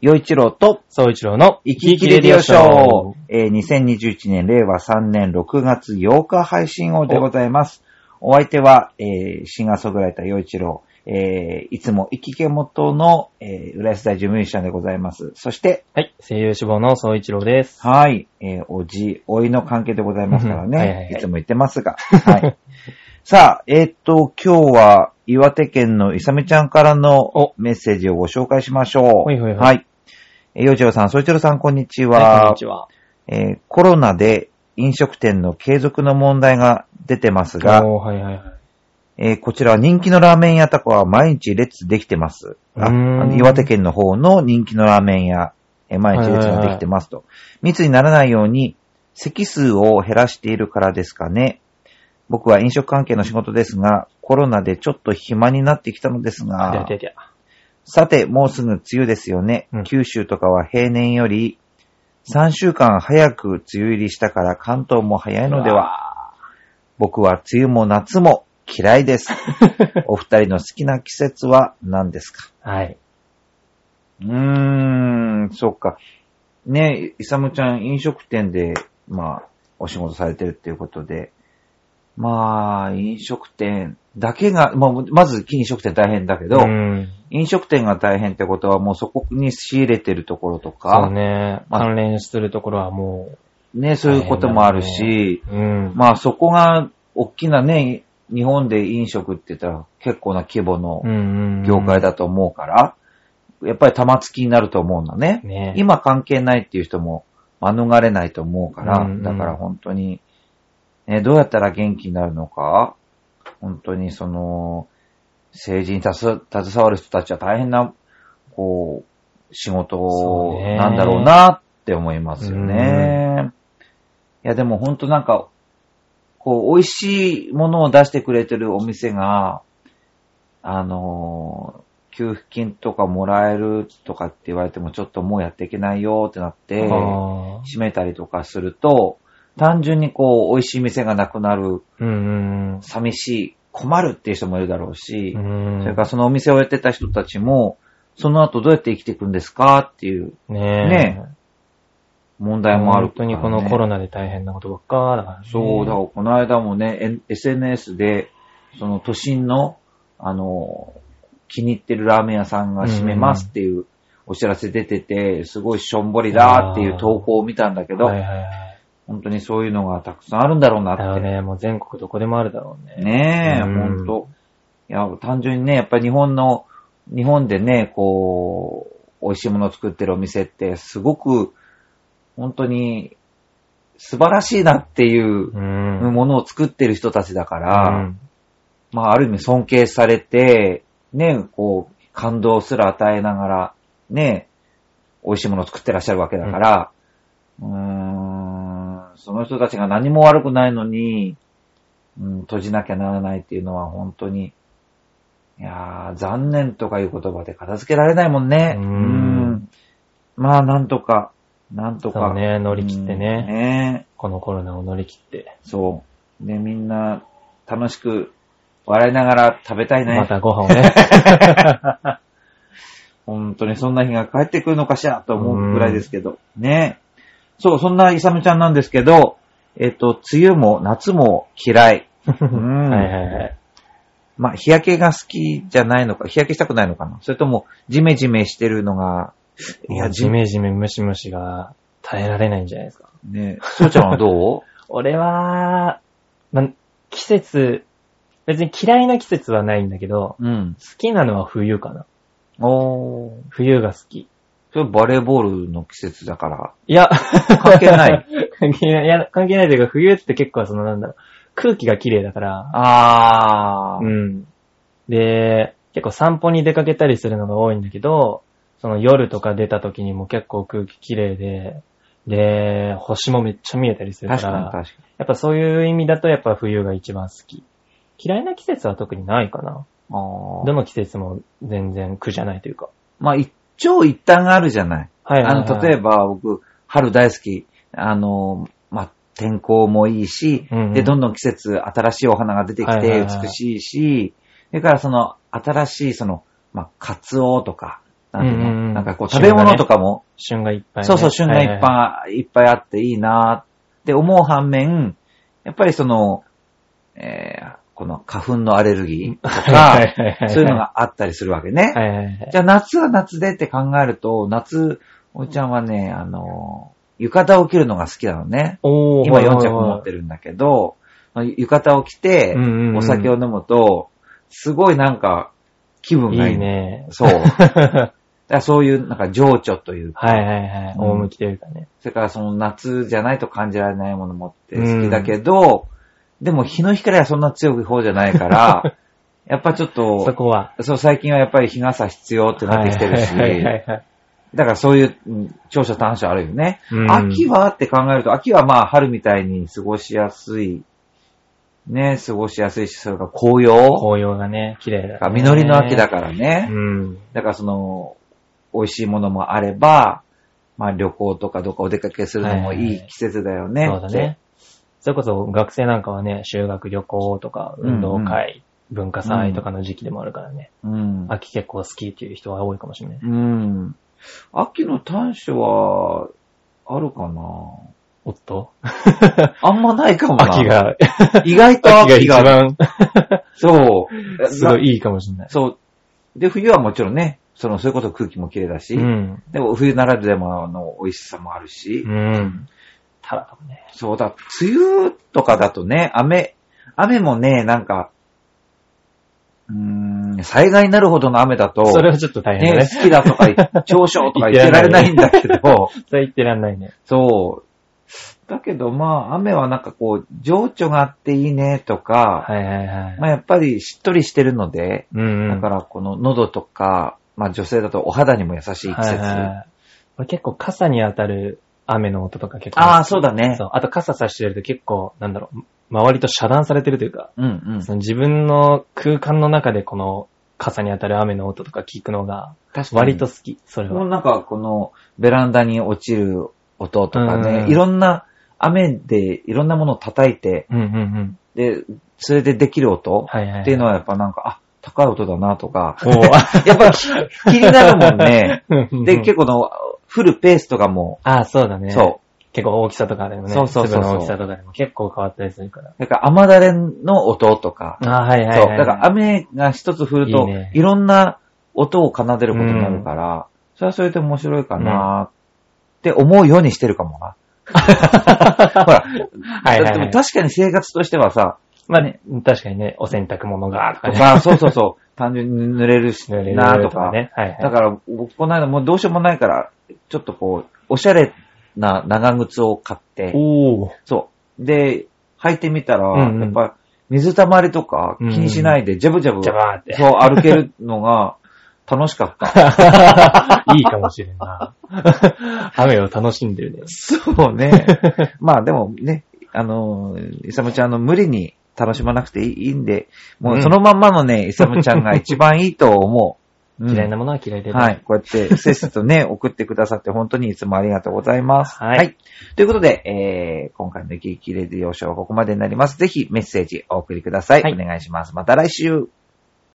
洋一郎と、総一郎の生き生きレディオショー。えー2021年令和3年6月8日配信号でございます。お相手は、えーシンガーソングライター洋一郎、えーいつも生き家元の、えー浦安大事務ミュージシャンでございます。そして、はい、声優志望の総一郎です。はい、えーおじ、おいの関係でございますからね。はいはいはいいつも言ってますが。はい。さあ、えーっと、今日は岩手県のいさみちゃんからのおメッセージをご紹介しましょう。ほいほいほいはい。えー洋一郎さん、総一郎さん、こんにちは。はい、こんにちは。えーコロナで飲食店の継続の問題が出てますが、はいはいはい。えーこちらは人気のラーメン屋とかは毎日列できてます。あ岩手県の方の人気のラーメン屋、えー毎日列ができてますと。密にならないように席数を減らしているからですかね。僕は飲食関係の仕事ですが、コロナでちょっと暇になってきたのですでが、ででさて、もうすぐ梅雨ですよね。うん九州とかは平年より3週間早く梅雨入りしたから関東も早いのでは。は僕は梅雨も夏も嫌いです。お二人の好きな季節は何ですか？はい。うーん、そっか。ねイサムちゃん飲食店で、まあ、お仕事されてるっていうことで、まあ、飲食店だけが、まあ、まず飲食店大変だけど、うん。飲食店が大変ってことはもうそこに仕入れてるところとそかう、ね。まあ関連するところはもね、そういうこともあるし、う、うん。まあそこが大きなね、日本で飲食って言ったら結構な規模の。業界だと思うから、やっぱり玉突きになると思うんだね。ね。今関係ないっていう人も免れないと思うから、うんうんだから本当に、ね、どうやったら元気になるのか、本当にその、政治に携わる人たちは大変な、こう、仕事なんだろうなって思いますよね。いやでも本当なんか、こう、美味しいものを出してくれてるお店が、あの、給付金とかもらえるとかって言われてもちょっともうやっていけないよってなって、あ閉めたりとかすると、単純にこう、美味しい店がなくなる、寂しい、困るっていう人もいるだろうし、うん。それからそのお店をやってた人たちも、その後どうやって生きていくんですかっていうねね問題もある本当にこのコロナで大変なことばっかだからね。そう、だこの間もね、SNS で、その都心の、あの、気に入ってるラーメン屋さんが閉めますっていうお知らせ出てて、すごいしょんぼりだっていう投稿を見たんだけど、はいはいはい。本当にそういうのがたくさんあるんだろうなって。だよね、もう全国どこでもあるだろうね。ねえ、うん本当いや、単純にね、やっぱり日本の、日本でね、こう、美味しいものを作ってるお店って、すごく、本当に、素晴らしいなっていううん。ものを作ってる人たちだから、うんまあ、ある意味尊敬されて、ね、こう、感動すら与えながら、ね、美味しいものを作ってらっしゃるわけだから、うーん、その人たちが何も悪くないのに、うん、閉じなきゃならないっていうのは本当に、いやー、残念とかいう言葉で片付けられないもんね。うんうんまあ、なんとか、なんとか。そうね乗り切ってねうんねこのコロナを乗り切って。そう。で、みんな楽しく笑いながら食べたいね。またご飯をね。本当にそんな日が帰ってくるのかしらと思うくらいですけど。ね。そう、そんなイサムちゃんなんですけど、えっと、梅雨も夏も嫌い。うんはいはいはい。まあ、日焼けが好きじゃないのか、日焼けしたくないのかな。それとも、ジメジメしてるのが、いや、ジメジメムシムシが耐えられないんじゃないですか。ね。そうちゃんはど 俺は、ま、季節、別に嫌いな季節はないんだけど、ううん。好きなのは冬かな。おー。冬が好き。それバレーボールの季節だから。いや、関係ない。関係ない。いや、関係ないというか、冬って結構そのなんだろう、空気が綺麗だから、あー。うん。で、結構散歩に出かけたりするのが多いんだけど、その夜とか出た時にも結構空気綺麗で、で、星もめっちゃ見えたりするか、確からに確かやっぱそういう意味だとやっぱ冬が一番好き。嫌いな季節は特にないかな。に。あーどの季節も全然苦じゃないというか。まあ、一長一短があるじゃない。はいはい、はい。あの、例えば僕、春大好き。あの、まあ、天候もいいし、うんうんで、どんどん季節、新しいお花が出てきて美しいし、それからその、新しいその、まあ、カツオとか、なんていうの、うんうんうんなんかこう食べ物とかも、旬がいっぱいね、そうそう、旬がいっぱいいっぱいあっていいなって思う反面、やっぱりその、えーこの花粉のアレルギーとはか、そういうのがあったりするわけね。はいはいはい。じゃあ夏は夏でって考えると、夏、おいちゃんはね、あの、浴衣を着るのが好きなのね。今4着持ってるんだけど、浴衣を着てうんうんうん、お酒を飲むと、すごいなんか、気分がいい。いいね。そう。そういう、なんか情緒というか、はいはいはい。うん大向きというかね。それからその夏じゃないと感じられないものもって好きだけど、でも日の光はそんな強い方じゃないから、やっぱちょっと、そこは。そう、最近はやっぱり日傘必要ってなってきてるし。だからそういううん長所短所あるよね。うん秋はって考えると、秋はまあ春みたいに過ごしやすい、ね、過ごしやすいし、それから紅葉紅葉がね、綺麗だ、ね。実りの秋だからね。うん。だからその、美味しいものもあれば、まあ旅行とかどっかお出かけするのもいい季節だよね。そうだね。それこそ学生なんかはね、修学旅行とか運動会、文化祭とかの時期でもあるからね。うん。秋結構好きっていう人は多いかもしれない。うん。秋の短所は、あるかな？おっと？あんまないかもな。秋。が、意外と秋が秋が。一番、そう。すごいいいかもしれない。そう。で、冬はもちろんね、その、そういうこと空気も綺麗だし、うん。でも冬ならではの美味しさもあるし、うん。ただかもね。そうだ、梅雨とかだとね、雨、雨もね、なんか、うーん、災害になるほどの雨だと、それはちょっと大変だね、ね。好きだとか、長所とか言ってられないんだけど、それ言ってらんないね。そう。だけど、まあ、雨はなんかこう、情緒があっていいねとか、はいはいはい。まあ、やっぱりしっとりしてるので、うんうん。だからこの喉とか、まあ女性だとお肌にも優しい季節。はいはいはい俺結構傘に当たる雨の音とか結構。ああ、そうだね。そう。あと傘差してると結構、なんだろう、周りと遮断されてるというか、うんうん。その自分の空間の中でこの傘に当たる雨の音とか聞くのが。割と好き、それは。もうなんかこのベランダに落ちる音とかね、うんいろんな雨でいろんなものを叩いて、うんうんうん。で、それでできる音はいはいはい。っていうのはやっぱなんか、あ、高い音だなとか、お やっぱ気気になるもんね。ーで、結構の、降るペースとかも、ああ、そうだね。そ結構大きさとかでもね。そうそうそうそう粒の大きさとかでも結構変わったりするから。う。だから雨だれの音とか、ああ、はいはいはい。そう。だから雨が一つ降ると、いいいねろんな音を奏でることになるから、それはそれで面白いかなって思うようにしてるかもな。ほら、はいはいはいでも確かに生活としてはさ、まあね、確かにね、お洗濯物がとかね。とか、そうそうそう、単純に濡れるし濡れるなとか。ね。はいはい。だから、僕この間もうどうしようもないから、ちょっとこう、おしゃれな長靴を買って、おー。そう。で、履いてみたら、うんうんやっぱ、水たまりとか気にしないで、ジャブジャブ、ジャバーって。そう、歩けるのが 楽しかった。いいかもしれんな。雨を楽しんでるね。そうね。まあでもね、あの、イサムちゃん、あの、無理に楽しまなくていいんで、もうそのまんまのね、イサムちゃんが一番いいと思う。うん嫌いなものは嫌いで。はい。。こうやって、せっせとね、送ってくださって本当に いつもありがとうございます。はいということで、えー、今回の激励レディオショーはここまでになります。ぜひメッセージお送りください。はいお願いします。また来週。